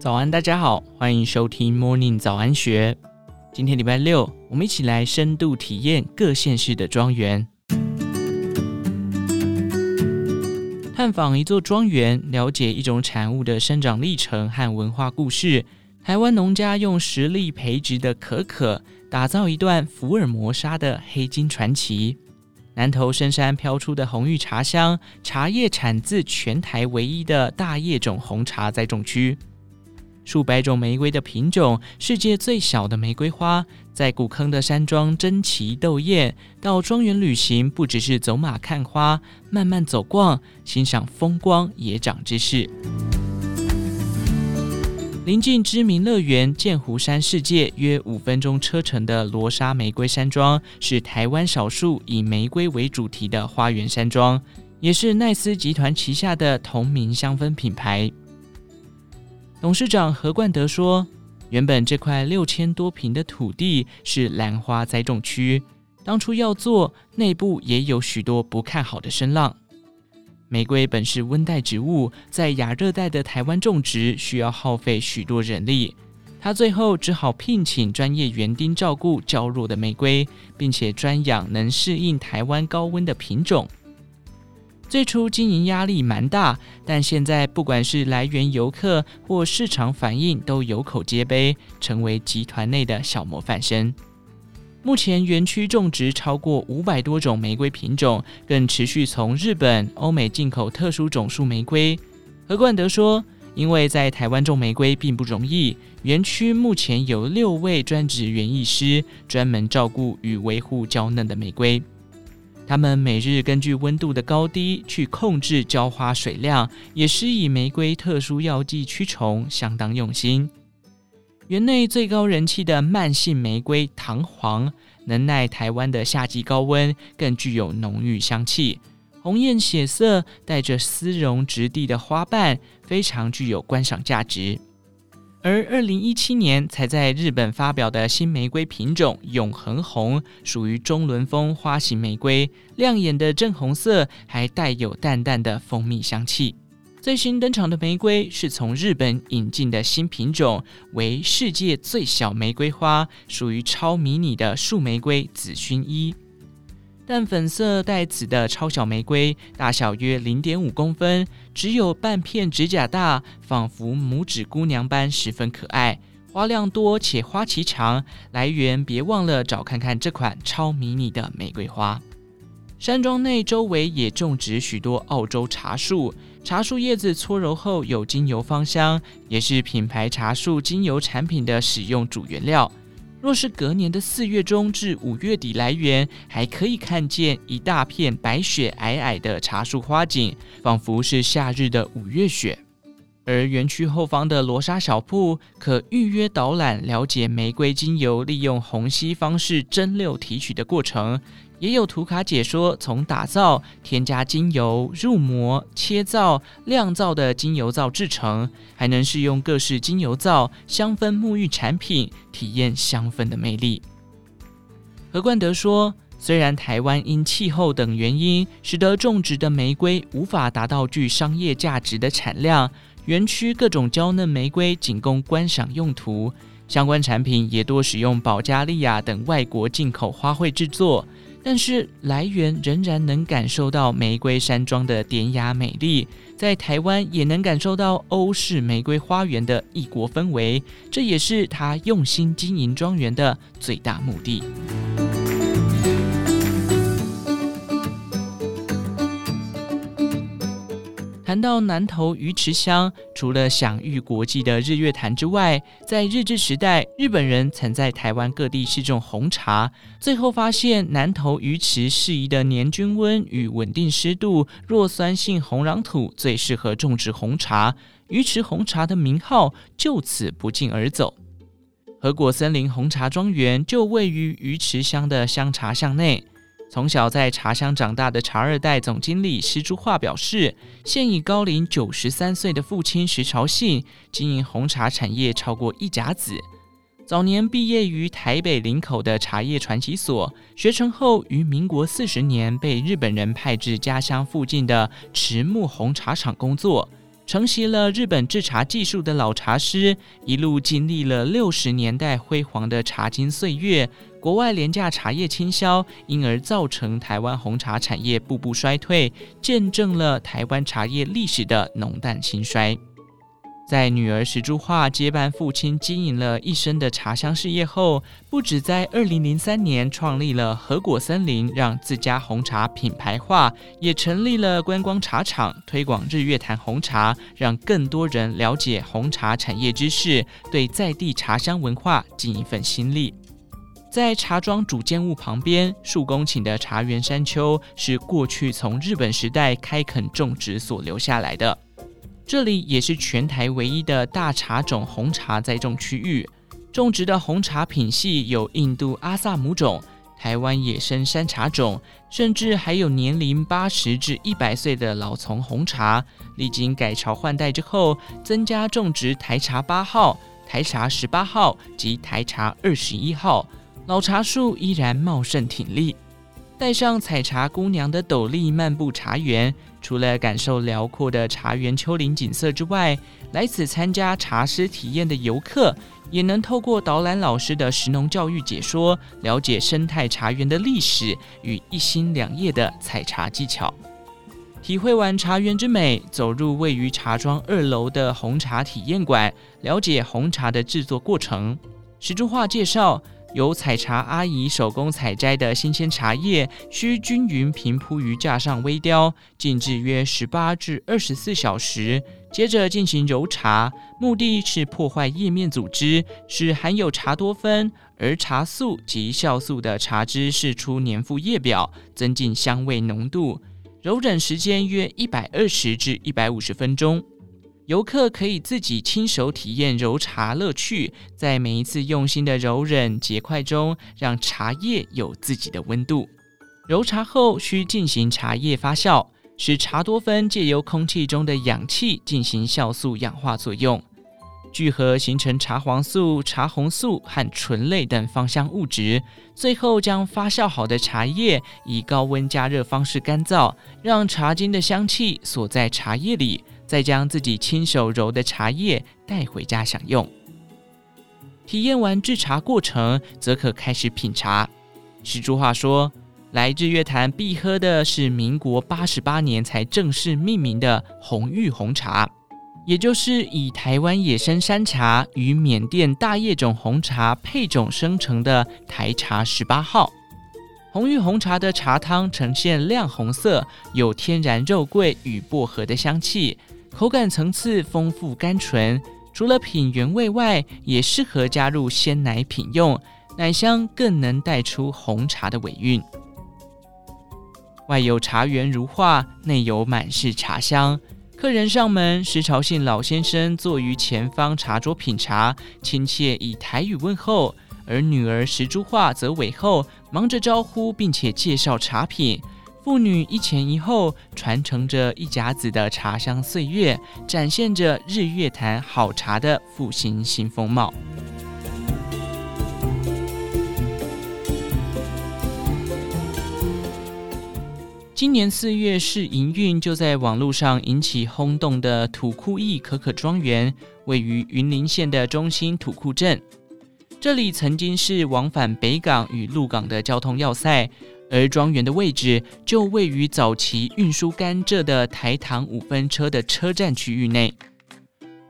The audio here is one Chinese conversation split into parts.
早安，大家好，欢迎收听 Morning 早安学。今天礼拜六，我们一起来深度体验各县市的庄园，探访一座庄园，了解一种产物的生长历程和文化故事。台湾农家用实力培植的可可，打造一段福尔摩沙的黑金传奇。南投深山飘出的红玉茶香，茶叶产自全台唯一的大叶种红茶栽种区。数百种玫瑰的品种，世界最小的玫瑰花，在古坑的山庄争奇斗艳。到庄园旅行，不只是走马看花，慢慢走逛，欣赏风光野长知识。临近知名乐园剑湖山世界，约五分钟车程的罗莎玫瑰山庄，是台湾少数以玫瑰为主题的花园山庄，也是奈斯集团旗下的同名香氛品牌。董事长何冠德说：“原本这块六千多平的土地是兰花栽种区，当初要做，内部也有许多不看好的声浪。玫瑰本是温带植物，在亚热带的台湾种植需要耗费许多人力，他最后只好聘请专业园丁照顾娇弱的玫瑰，并且专养能适应台湾高温的品种。”最初经营压力蛮大，但现在不管是来源游客或市场反应，都有口皆碑，成为集团内的小模范生。目前园区种植超过五百多种玫瑰品种，更持续从日本、欧美进口特殊种树玫瑰。何冠德说：“因为在台湾种玫瑰并不容易，园区目前有六位专职园艺师，专门照顾与维护娇嫩的玫瑰。”他们每日根据温度的高低去控制浇花水量，也施以玫瑰特殊药剂驱虫，相当用心。园内最高人气的慢性玫瑰唐黄，能耐台湾的夏季高温，更具有浓郁香气，红艳血色，带着丝绒质地的花瓣，非常具有观赏价值。而二零一七年才在日本发表的新玫瑰品种永恒红，属于中轮风花型玫瑰，亮眼的正红色还带有淡淡的蜂蜜香气。最新登场的玫瑰是从日本引进的新品种，为世界最小玫瑰花，属于超迷你的树玫瑰紫薰衣。淡粉色带紫的超小玫瑰，大小约零点五公分，只有半片指甲大，仿佛拇指姑娘般，十分可爱。花量多且花期长，来源别忘了找看看这款超迷你的玫瑰花。山庄内周围也种植许多澳洲茶树，茶树叶子搓揉后有精油芳香，也是品牌茶树精油产品的使用主原料。若是隔年的四月中至五月底来园，还可以看见一大片白雪皑皑的茶树花景，仿佛是夏日的五月雪。而园区后方的罗莎小铺可预约导览，了解玫瑰精油利用虹吸方式蒸馏提取的过程。也有图卡解说，从打造、添加精油、入模、切皂、酿造的精油皂制成，还能试用各式精油皂、香氛沐浴产品，体验香氛的魅力。何冠德说：“虽然台湾因气候等原因，使得种植的玫瑰无法达到具商业价值的产量，园区各种娇嫩玫瑰仅供观赏用途，相关产品也多使用保加利亚等外国进口花卉制作。”但是来源仍然能感受到玫瑰山庄的典雅美丽，在台湾也能感受到欧式玫瑰花园的异国氛围，这也是他用心经营庄园的最大目的。谈到南投鱼池乡，除了享誉国际的日月潭之外，在日治时代，日本人曾在台湾各地试种红茶，最后发现南投鱼池适宜的年均温与稳定湿度、弱酸性红壤土最适合种植红茶，鱼池红茶的名号就此不胫而走。和果森林红茶庄园就位于鱼池乡的香茶巷内。从小在茶乡长大的茶二代总经理施朱化表示，现已高龄九十三岁的父亲石朝信经营红茶产业超过一甲子。早年毕业于台北林口的茶叶传习所，学成后于民国四十年被日本人派至家乡附近的迟木红茶厂工作。承袭了日本制茶技术的老茶师，一路经历了六十年代辉煌的茶金岁月，国外廉价茶叶倾销，因而造成台湾红茶产业步步衰退，见证了台湾茶叶历史的浓淡兴衰。在女儿石珠画接班父亲经营了一生的茶香事业后，不止在二零零三年创立了和果森林，让自家红茶品牌化，也成立了观光茶厂，推广日月潭红茶，让更多人了解红茶产业知识，对在地茶香文化尽一份心力。在茶庄主建物旁边，数公顷的茶园山丘是过去从日本时代开垦种植所留下来的。这里也是全台唯一的大茶种红茶栽种区域，种植的红茶品系有印度阿萨姆种、台湾野生山茶种，甚至还有年龄八十至一百岁的老丛红茶。历经改朝换代之后，增加种植台茶八号、台茶十八号及台茶二十一号，老茶树依然茂盛挺立。带上采茶姑娘的斗笠，漫步茶园，除了感受辽阔的茶园丘陵景色之外，来此参加茶师体验的游客也能透过导览老师的食农教育解说，了解生态茶园的历史与一心两叶的采茶技巧。体会完茶园之美，走入位于茶庄二楼的红茶体验馆，了解红茶的制作过程。石珠画介绍。由采茶阿姨手工采摘的新鲜茶叶，需均匀平铺于架上微雕，静置约十八至二十四小时，接着进行揉茶，目的是破坏叶面组织，使含有茶多酚、而茶素及酵素的茶汁释出粘附叶表，增进香味浓度。揉捻时间约一百二十至一百五十分钟。游客可以自己亲手体验揉茶乐趣，在每一次用心的揉捻结块中，让茶叶有自己的温度。揉茶后需进行茶叶发酵，使茶多酚借由空气中的氧气进行酵素氧化作用，聚合形成茶黄素、茶红素和醇类等芳香物质。最后将发酵好的茶叶以高温加热方式干燥，让茶精的香气锁在茶叶里。再将自己亲手揉的茶叶带回家享用。体验完制茶过程，则可开始品茶。石珠画说：“来日月潭必喝的是民国八十八年才正式命名的红玉红茶，也就是以台湾野生山茶与缅甸大叶种红茶配种生成的台茶十八号。红玉红茶的茶汤呈现亮红色，有天然肉桂与薄荷的香气。”口感层次丰富甘醇，除了品原味外，也适合加入鲜奶品用，奶香更能带出红茶的尾韵。外有茶园如画，内有满是茶香。客人上门，石潮姓老先生坐于前方茶桌品茶，亲切以台语问候；而女儿石珠画则尾后，忙着招呼并且介绍茶品。妇女一前一后，传承着一甲子的茶香岁月，展现着日月潭好茶的复兴新风貌。今年四月试营运，就在网络上引起轰动的土库义可可庄园，位于云林县的中心土库镇。这里曾经是往返北港与鹿港的交通要塞。而庄园的位置就位于早期运输甘蔗的台糖五分车的车站区域内。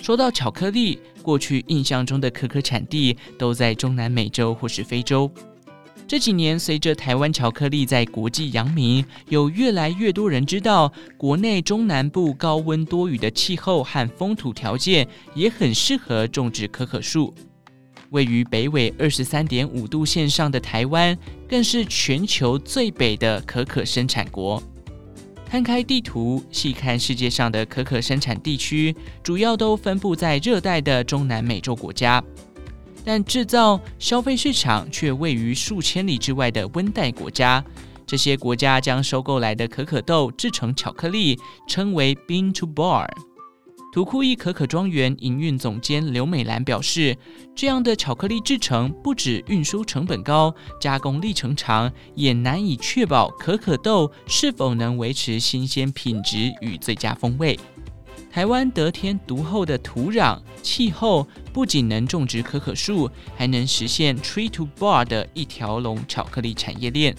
说到巧克力，过去印象中的可可产地都在中南美洲或是非洲。这几年，随着台湾巧克力在国际扬名，有越来越多人知道，国内中南部高温多雨的气候和风土条件也很适合种植可可树。位于北纬二十三点五度线上的台湾，更是全球最北的可可生产国。摊开地图，细看世界上的可可生产地区，主要都分布在热带的中南美洲国家，但制造、消费市场却位于数千里之外的温带国家。这些国家将收购来的可可豆制成巧克力，称为 Bean to Bar。土库义可可庄园营运总监刘美兰表示：“这样的巧克力制成不止运输成本高，加工历程长，也难以确保可可豆是否能维持新鲜品质与最佳风味。”台湾得天独厚的土壤气候，不仅能种植可可树，还能实现 tree to bar 的一条龙巧克力产业链。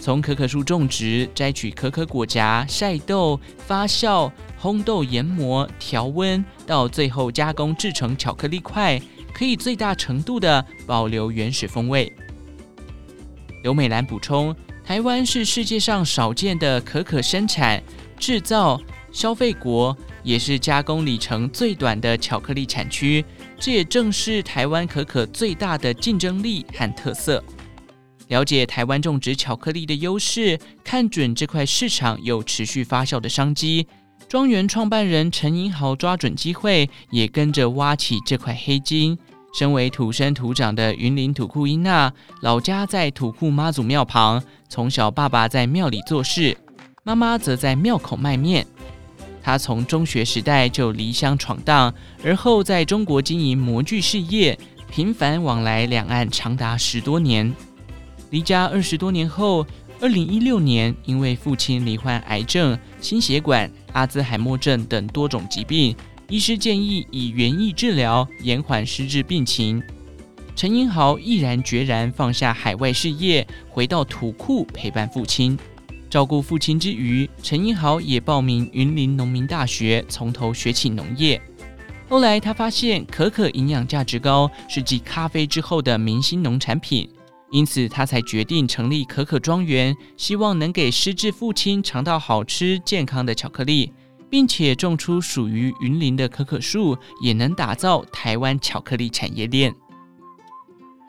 从可可树种植、摘取可可果荚、晒豆、发酵、烘豆、研磨、调温，到最后加工制成巧克力块，可以最大程度地保留原始风味。刘美兰补充，台湾是世界上少见的可可生产、制造、消费国，也是加工里程最短的巧克力产区。这也正是台湾可可最大的竞争力和特色。了解台湾种植巧克力的优势，看准这块市场有持续发酵的商机。庄园创办人陈英豪抓准机会，也跟着挖起这块黑金。身为土生土长的云林土库英娜，老家在土库妈祖庙旁，从小爸爸在庙里做事，妈妈则在庙口卖面。他从中学时代就离乡闯荡，而后在中国经营模具事业，频繁往来两岸长达十多年。离家二十多年后，二零一六年，因为父亲罹患癌症、心血管、阿兹海默症等多种疾病，医师建议以园艺治疗延缓失智病情。陈英豪毅然决然放下海外事业，回到土库陪伴父亲。照顾父亲之余，陈英豪也报名云林农民大学，从头学起农业。后来他发现可可营养价值高，是继咖啡之后的明星农产品。因此，他才决定成立可可庄园，希望能给失智父亲尝到好吃健康的巧克力，并且种出属于云林的可可树，也能打造台湾巧克力产业链。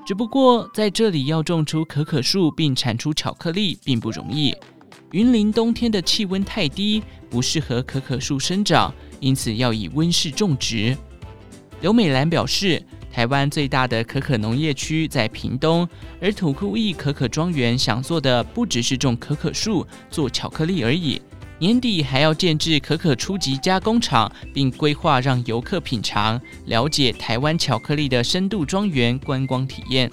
只不过，在这里要种出可可树并产出巧克力并不容易。云林冬天的气温太低，不适合可可树生长，因此要以温室种植。刘美兰表示。台湾最大的可可农业区在屏东，而土库义可可庄园想做的不只是种可可树、做巧克力而已，年底还要建置可可初级加工厂，并规划让游客品尝、了解台湾巧克力的深度庄园观光体验。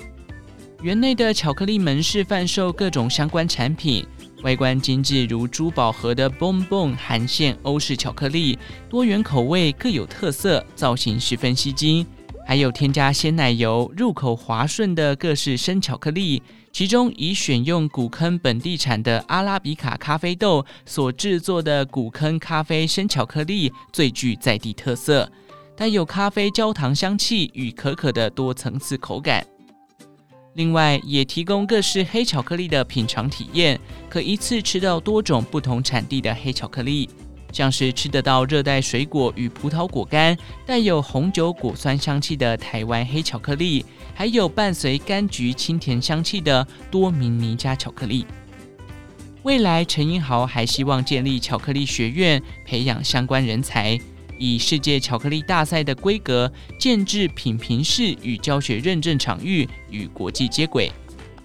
园内的巧克力门市贩售各种相关产品，外观精致如珠宝盒的 Bonbon 韩线欧式巧克力，多元口味各有特色，造型十分吸睛。还有添加鲜奶油、入口滑顺的各式生巧克力，其中以选用古坑本地产的阿拉比卡咖啡豆所制作的古坑咖啡生巧克力最具在地特色，带有咖啡焦糖香气与可可的多层次口感。另外，也提供各式黑巧克力的品尝体验，可一次吃到多种不同产地的黑巧克力。像是吃得到热带水果与葡萄果干，带有红酒果酸香气的台湾黑巧克力，还有伴随柑橘清甜香气的多明尼加巧克力。未来，陈英豪还希望建立巧克力学院，培养相关人才，以世界巧克力大赛的规格建置品评室与教学认证场域，与国际接轨。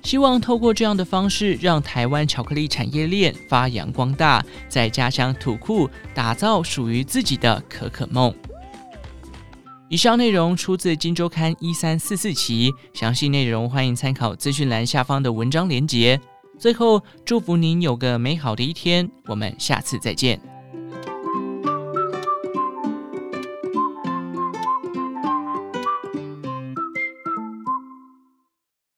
希望透过这样的方式，让台湾巧克力产业链发扬光大，在家乡土库打造属于自己的可可梦。以上内容出自《金周刊》一三四四期，详细内容欢迎参考资讯栏下方的文章连结。最后，祝福您有个美好的一天，我们下次再见。